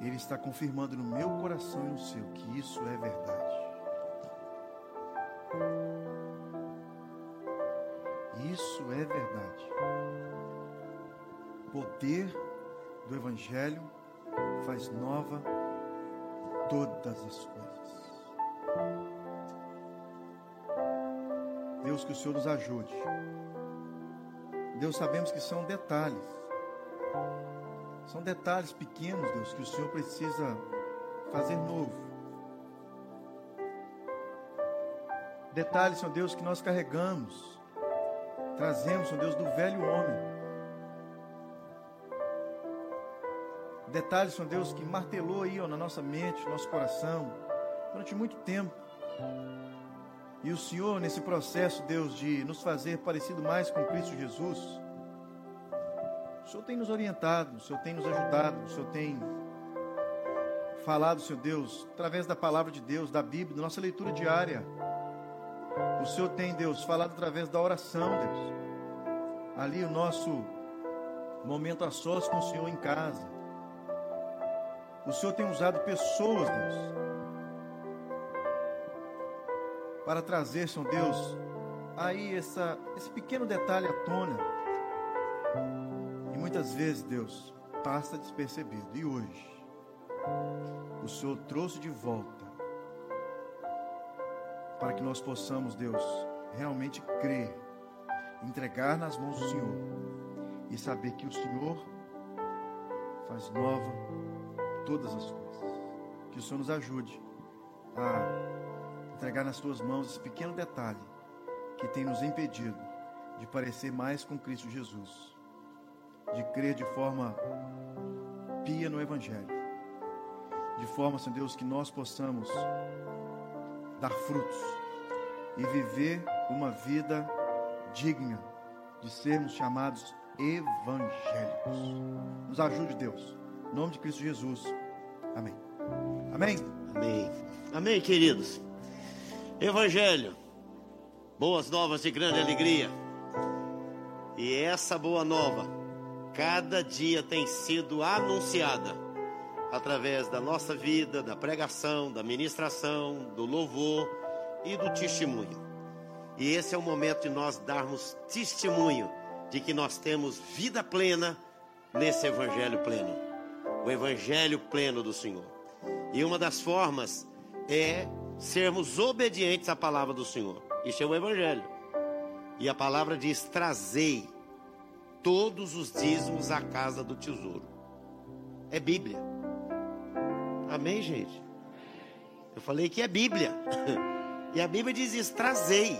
Speaker 1: Ele está confirmando no meu coração e no seu que isso é verdade. Isso é verdade. O poder do Evangelho faz nova todas as coisas. Deus, que o Senhor nos ajude. Deus, sabemos que são detalhes são detalhes pequenos, Deus, que o Senhor precisa fazer novo. Detalhes, Senhor Deus, que nós carregamos, trazemos, Senhor Deus, do velho homem. Detalhes, Senhor Deus, que martelou aí ó, na nossa mente, no nosso coração, durante muito tempo. E o Senhor, nesse processo, Deus, de nos fazer parecido mais com Cristo Jesus, o Senhor tem nos orientado, o Senhor tem nos ajudado, o Senhor tem falado, Senhor Deus, através da palavra de Deus, da Bíblia, da nossa leitura diária. O Senhor tem, Deus, falado através da oração, Deus. Ali o nosso momento a sós com o Senhor em casa. O Senhor tem usado pessoas, Deus, para trazer, Senhor Deus, aí essa, esse pequeno detalhe à tona muitas vezes, Deus, passa despercebido. E hoje, o Senhor trouxe de volta para que nós possamos, Deus, realmente crer, entregar nas mãos do Senhor e saber que o Senhor faz nova todas as coisas. Que o Senhor nos ajude a entregar nas tuas mãos esse pequeno detalhe que tem nos impedido de parecer mais com Cristo Jesus de crer de forma pia no Evangelho. De forma, Senhor Deus, que nós possamos dar frutos e viver uma vida digna de sermos chamados evangélicos. Nos ajude, Deus. Em nome de Cristo Jesus. Amém. Amém.
Speaker 2: Amém. Amém, queridos. Evangelho. Boas novas de grande alegria. E essa boa nova cada dia tem sido anunciada através da nossa vida, da pregação, da ministração, do louvor e do testemunho. E esse é o momento de nós darmos testemunho de que nós temos vida plena nesse evangelho pleno, o evangelho pleno do Senhor. E uma das formas é sermos obedientes à palavra do Senhor. Isso é o evangelho. E a palavra diz: trazei todos os dízimos à casa do tesouro. É Bíblia. Amém, gente? Eu falei que é Bíblia. E a Bíblia diz isso: trazei.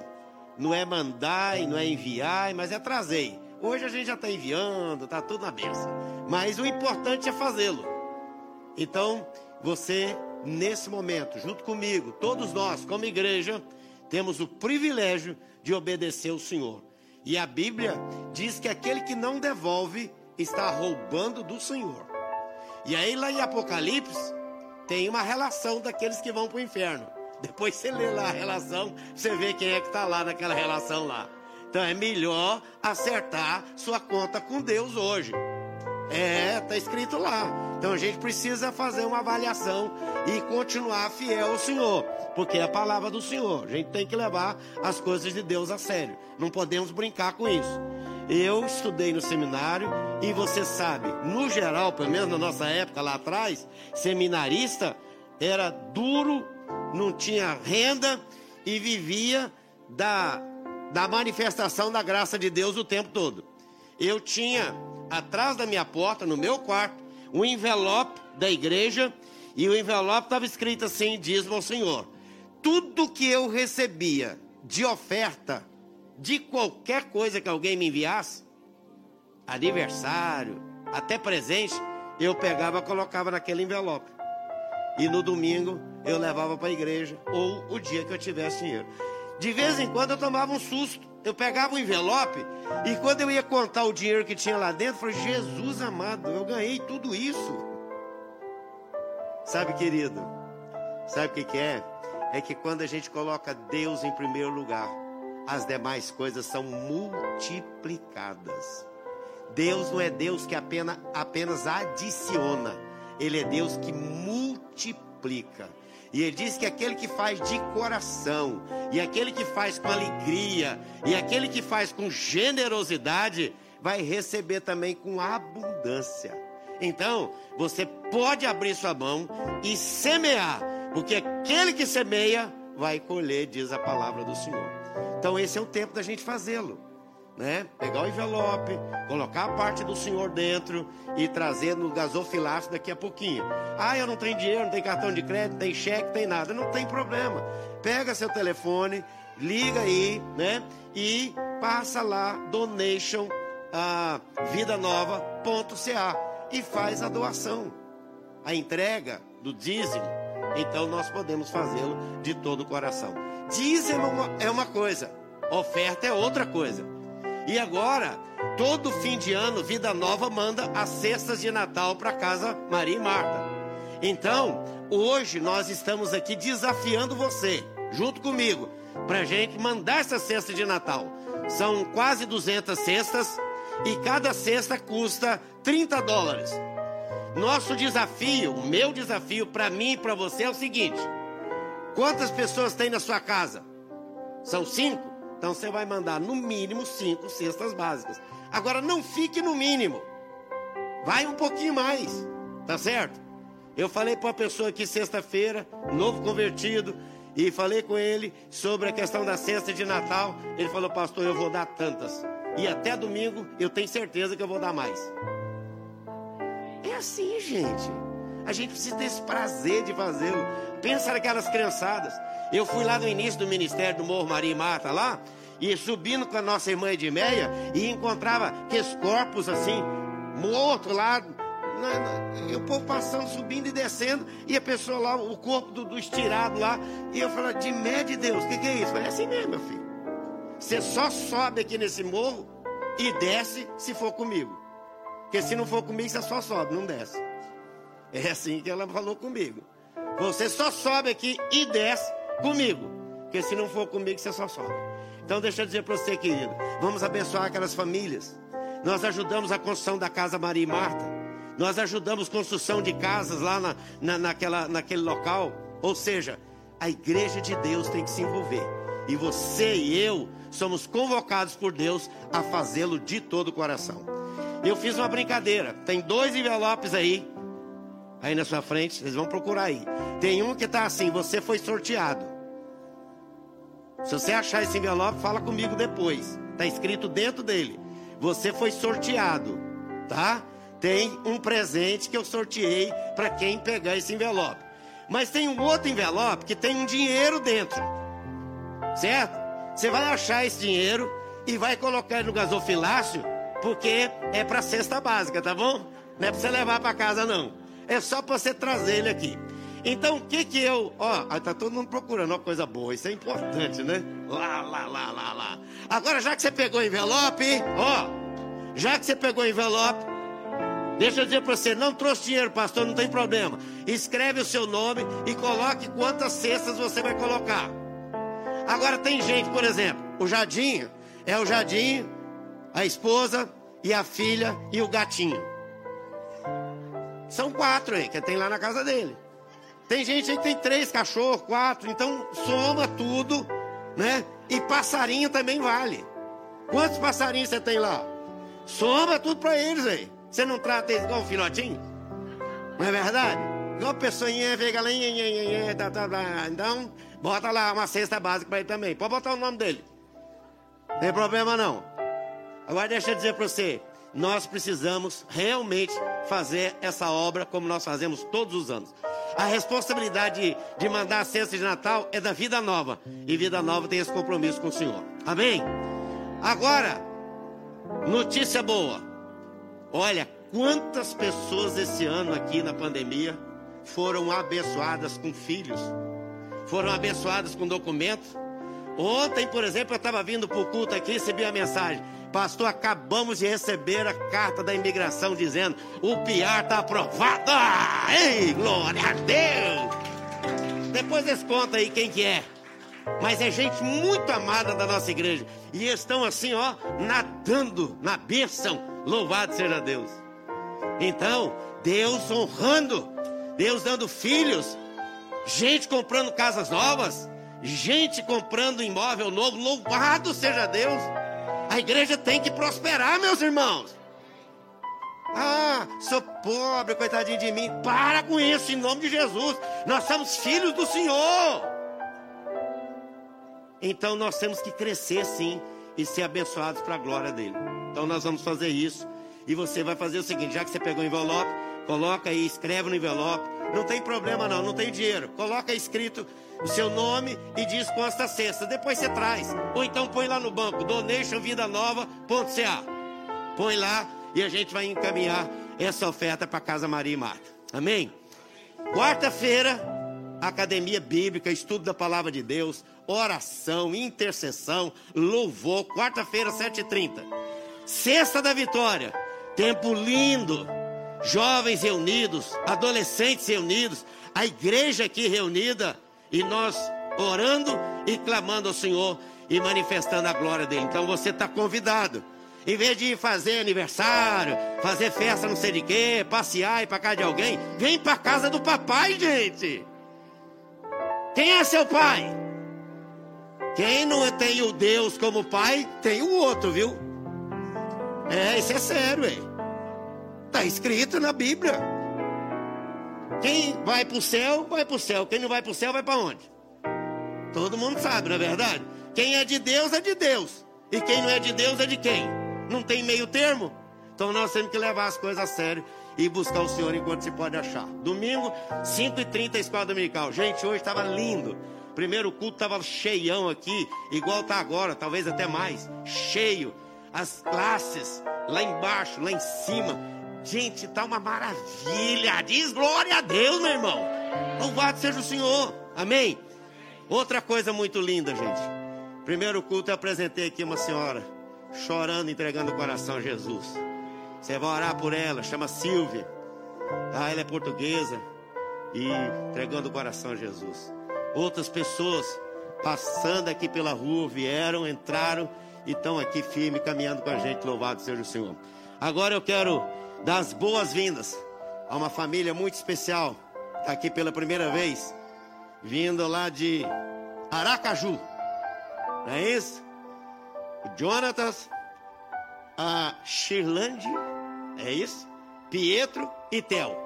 Speaker 2: Não é mandar, não é enviar, mas é trazei. Hoje a gente já está enviando, está tudo na benção. Mas o importante é fazê-lo. Então, você, nesse momento, junto comigo, todos nós, como igreja, temos o privilégio de obedecer o Senhor. E a Bíblia diz que aquele que não devolve está roubando do Senhor. E aí lá em Apocalipse tem uma relação daqueles que vão para o inferno. Depois você lê lá a relação, você vê quem é que está lá naquela relação lá. Então é melhor acertar sua conta com Deus hoje. É, tá escrito lá. Então a gente precisa fazer uma avaliação e continuar fiel ao Senhor, porque é a palavra do Senhor. A gente tem que levar as coisas de Deus a sério. Não podemos brincar com isso. Eu estudei no seminário e você sabe, no geral, pelo menos na nossa época lá atrás, seminarista era duro, não tinha renda e vivia da, da manifestação da graça de Deus o tempo todo. Eu tinha atrás da minha porta, no meu quarto, um envelope da igreja e o envelope estava escrito assim: dízimo ao Senhor. Tudo que eu recebia de oferta, de qualquer coisa que alguém me enviasse, aniversário, até presente, eu pegava e colocava naquele envelope. E no domingo eu levava para a igreja, ou o dia que eu tivesse dinheiro. De vez em quando eu tomava um susto. Eu pegava o envelope e quando eu ia contar o dinheiro que tinha lá dentro, eu falei: Jesus amado, eu ganhei tudo isso. Sabe, querido? Sabe o que, que é? É que quando a gente coloca Deus em primeiro lugar, as demais coisas são multiplicadas. Deus não é Deus que apenas, apenas adiciona, Ele é Deus que multiplica. E ele diz que aquele que faz de coração, e aquele que faz com alegria, e aquele que faz com generosidade, vai receber também com abundância. Então, você pode abrir sua mão e semear, porque aquele que semeia vai colher, diz a palavra do Senhor. Então, esse é o tempo da gente fazê-lo né? Pegar o envelope, colocar a parte do senhor dentro e trazer no gasofilácio daqui a pouquinho. Ah, eu não tenho dinheiro, não tenho cartão de crédito, não tem cheque, não tem nada. Não tem problema. Pega seu telefone, liga aí, né? E passa lá donation a e faz a doação. A entrega do dízimo, então nós podemos fazê-lo de todo o coração. Dízimo é uma coisa, oferta é outra coisa. E agora, todo fim de ano, Vida Nova manda as cestas de Natal para casa Maria e Marta. Então, hoje nós estamos aqui desafiando você, junto comigo, para gente mandar essa cesta de Natal. São quase 200 cestas e cada cesta custa 30 dólares. Nosso desafio, o meu desafio para mim e para você é o seguinte: quantas pessoas tem na sua casa? São cinco? Então você vai mandar no mínimo cinco cestas básicas. Agora não fique no mínimo. Vai um pouquinho mais. Tá certo? Eu falei para uma pessoa aqui sexta-feira, novo convertido, e falei com ele sobre a questão da cesta de Natal. Ele falou, pastor, eu vou dar tantas. E até domingo eu tenho certeza que eu vou dar mais. É assim, gente. A gente precisa ter esse prazer de fazê-lo. Pensa naquelas criançadas. Eu fui lá no início do ministério do Morro Maria e Marta lá, e subindo com a nossa irmã Edmeia, e encontrava aqueles corpos assim, mortos lá, e o povo passando, subindo e descendo, e a pessoa lá, o corpo do, do estirado lá, e eu falava, de média de Deus, o que, que, é isso? Falei, é assim mesmo, meu filho. Você só sobe aqui nesse morro e desce se for comigo. Porque se não for comigo, você só sobe, não desce. É assim que ela falou comigo. Você só sobe aqui e desce comigo. Porque se não for comigo, você só sobe. Então deixa eu dizer para você, querido. Vamos abençoar aquelas famílias. Nós ajudamos a construção da casa Maria e Marta. Nós ajudamos construção de casas lá na, na, naquela, naquele local. Ou seja, a igreja de Deus tem que se envolver. E você e eu somos convocados por Deus a fazê-lo de todo o coração. Eu fiz uma brincadeira. Tem dois envelopes aí. Aí na sua frente, vocês vão procurar aí. Tem um que está assim: você foi sorteado. Se você achar esse envelope, fala comigo depois. Está escrito dentro dele. Você foi sorteado, tá? Tem um presente que eu sorteei para quem pegar esse envelope. Mas tem um outro envelope que tem um dinheiro dentro. Certo? Você vai achar esse dinheiro e vai colocar no gasofilácio, porque é para cesta básica, tá bom? Não é para você levar para casa não. É só para você trazer ele aqui. Então, o que que eu. Ó, aí tá todo mundo procurando uma coisa boa. Isso é importante, né? Lá, lá, lá, lá, lá. Agora, já que você pegou o envelope, ó. Já que você pegou o envelope, deixa eu dizer para você: não trouxe dinheiro, pastor, não tem problema. Escreve o seu nome e coloque quantas cestas você vai colocar. Agora, tem gente, por exemplo, o Jadinho. É o Jadinho, a esposa e a filha e o gatinho. São quatro aí, que tem lá na casa dele. Tem gente aí que tem três cachorros, quatro, então soma tudo, né? E passarinho também vale. Quantos passarinhos você tem lá? Soma tudo para eles aí. Você não trata eles igual um filhotinho? Não é verdade? Igual a pessoinha fica lá, tá, tá, tá. então bota lá uma cesta básica para ele também. Pode botar o nome dele. Não tem problema não. Agora deixa eu dizer para você, nós precisamos realmente fazer essa obra como nós fazemos todos os anos. A responsabilidade de mandar a cesta de Natal é da Vida Nova. E Vida Nova tem esse compromisso com o Senhor. Amém? Agora, notícia boa. Olha, quantas pessoas esse ano aqui na pandemia foram abençoadas com filhos, foram abençoadas com documentos. Ontem, por exemplo, eu estava vindo para o culto aqui e recebi a mensagem. Pastor, acabamos de receber a carta da imigração dizendo o PIAR está aprovado. Ei, glória a Deus! Depois eles contam aí quem que é. Mas é gente muito amada da nossa igreja. E estão assim, ó, nadando na bênção. Louvado seja Deus. Então, Deus honrando, Deus dando filhos, gente comprando casas novas, gente comprando imóvel novo. Louvado seja Deus. A igreja tem que prosperar, meus irmãos. Ah, sou pobre, coitadinho de mim. Para com isso, em nome de Jesus. Nós somos filhos do Senhor. Então nós temos que crescer sim e ser abençoados para a glória dele. Então nós vamos fazer isso. E você vai fazer o seguinte: já que você pegou o envelope, coloca aí, escreve no envelope. Não tem problema não, não tem dinheiro. Coloca escrito o seu nome e diz consta cesta. Depois você traz. Ou então põe lá no banco, donationvidanova.ca. Põe lá e a gente vai encaminhar essa oferta para Casa Maria e Marta. Amém? Quarta-feira, Academia Bíblica, estudo da Palavra de Deus, oração, intercessão, louvor. Quarta-feira, 7h30. Sexta da Vitória, tempo lindo. Jovens reunidos, adolescentes reunidos, a igreja aqui reunida e nós orando e clamando ao Senhor e manifestando a glória dele. Então você está convidado. Em vez de fazer aniversário, fazer festa não sei de quê, passear e para casa de alguém, vem para casa do papai, gente. Quem é seu pai? Quem não tem o Deus como pai, tem o outro, viu? É, isso é sério, hein? Está escrito na Bíblia. Quem vai para o céu, vai para o céu. Quem não vai para o céu, vai para onde? Todo mundo sabe, não é verdade? Quem é de Deus, é de Deus. E quem não é de Deus, é de quem? Não tem meio termo? Então nós temos que levar as coisas a sério e buscar o Senhor enquanto se pode achar. Domingo, 5h30, Escola Dominical. Gente, hoje estava lindo. Primeiro culto estava cheião aqui, igual está agora, talvez até mais. Cheio. As classes lá embaixo, lá em cima Gente, tá uma maravilha. Diz glória a Deus, meu irmão. Louvado seja o Senhor. Amém. Outra coisa muito linda, gente. Primeiro culto eu apresentei aqui uma senhora chorando, entregando o coração a Jesus. Você vai orar por ela, chama Silvia. Ah, ela é portuguesa e entregando o coração a Jesus. Outras pessoas passando aqui pela rua vieram, entraram e estão aqui firme caminhando com a gente. Louvado seja o Senhor. Agora eu quero das boas-vindas a uma família muito especial. Está aqui pela primeira vez, vindo lá de Aracaju. Não é isso? O Jonatas, a Shirlande, é isso? Pietro e Tel.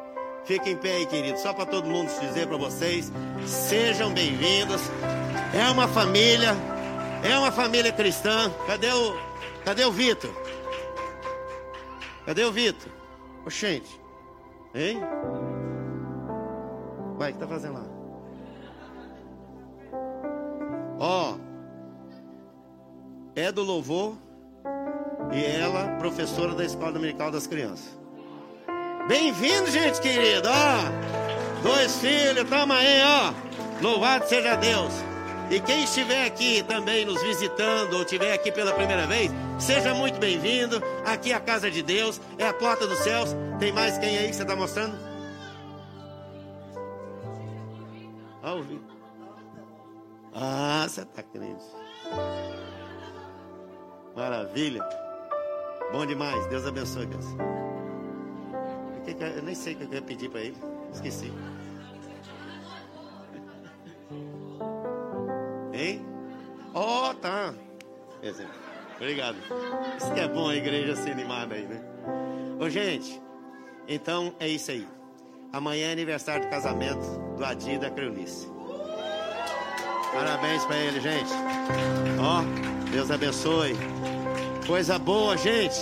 Speaker 2: Fiquem em pé aí, queridos, só para todo mundo dizer para vocês. Sejam bem-vindos. É uma família, é uma família cristã. Cadê o, cadê o Vitor? Cadê o Vitor? Oxente. Hein? Vai, o que tá fazendo lá? Ó. É do louvor. E ela, professora da Escola Dominical das Crianças. Bem-vindo, gente querida. Ó. Dois filhos, toma aí, ó. Louvado seja Deus. E quem estiver aqui também nos visitando ou estiver aqui pela primeira vez, seja muito bem-vindo. Aqui é a casa de Deus, é a porta dos céus. Tem mais quem aí que você está mostrando? Ah, você está crente. Maravilha. Bom demais. Deus abençoe, Deus. eu nem sei o que eu ia pedir para ele. Esqueci. Ó, oh, tá. Obrigado. Isso que é bom a igreja ser animada aí, né? Ô, gente, então é isso aí. Amanhã é aniversário de casamento do Adi da Creunice. Parabéns para ele, gente. Ó, Deus abençoe. Coisa boa, gente.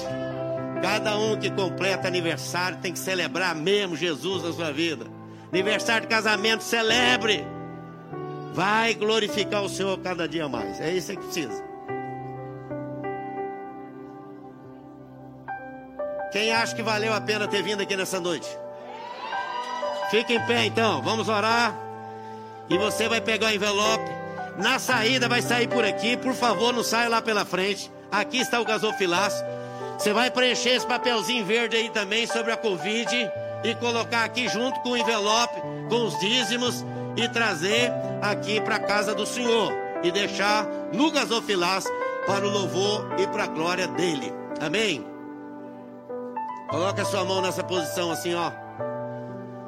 Speaker 2: Cada um que completa aniversário tem que celebrar mesmo Jesus na sua vida. Aniversário de casamento, celebre. Vai glorificar o Senhor cada dia mais. É isso que precisa. Quem acha que valeu a pena ter vindo aqui nessa noite? Fique em pé então, vamos orar. E você vai pegar o envelope. Na saída, vai sair por aqui. Por favor, não saia lá pela frente. Aqui está o gasofilaço. Você vai preencher esse papelzinho verde aí também sobre a Covid e colocar aqui junto com o envelope, com os dízimos e trazer aqui para a casa do Senhor e deixar no gasofilás para o louvor e para a glória dele. Amém? Coloque a sua mão nessa posição assim, ó.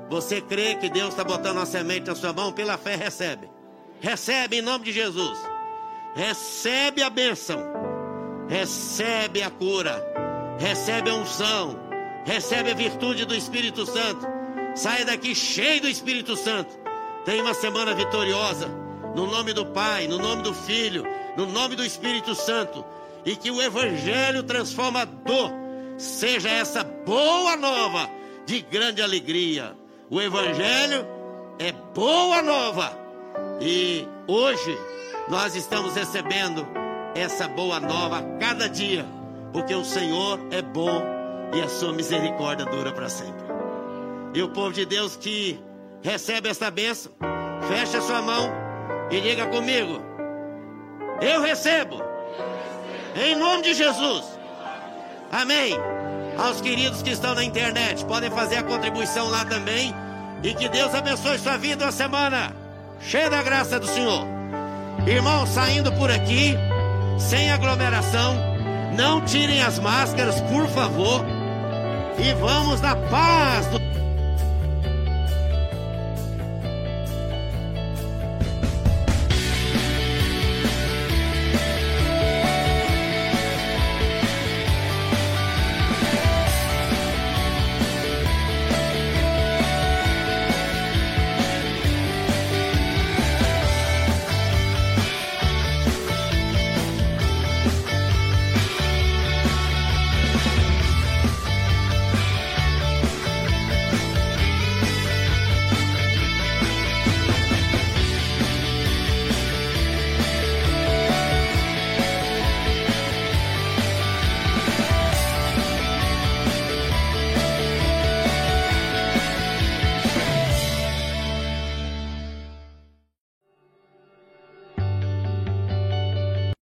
Speaker 2: Você crê que Deus está botando uma semente na sua mão? Pela fé, recebe. Recebe em nome de Jesus. Recebe a bênção. Recebe a cura. Recebe a unção. Recebe a virtude do Espírito Santo. Sai daqui cheio do Espírito Santo. Tenha uma semana vitoriosa. No nome do Pai, no nome do Filho, no nome do Espírito Santo. E que o Evangelho transformador seja essa boa nova de grande alegria. O Evangelho é boa nova. E hoje nós estamos recebendo essa boa nova a cada dia. Porque o Senhor é bom e a sua misericórdia dura para sempre. E o povo de Deus que recebe essa bênção, fecha sua mão e diga comigo: Eu recebo, em nome de Jesus. Amém. Aos queridos que estão na internet, podem fazer a contribuição lá também. E que Deus abençoe sua vida uma semana cheia da graça do Senhor. Irmãos, saindo por aqui, sem aglomeração, não tirem as máscaras, por favor. E vamos na paz do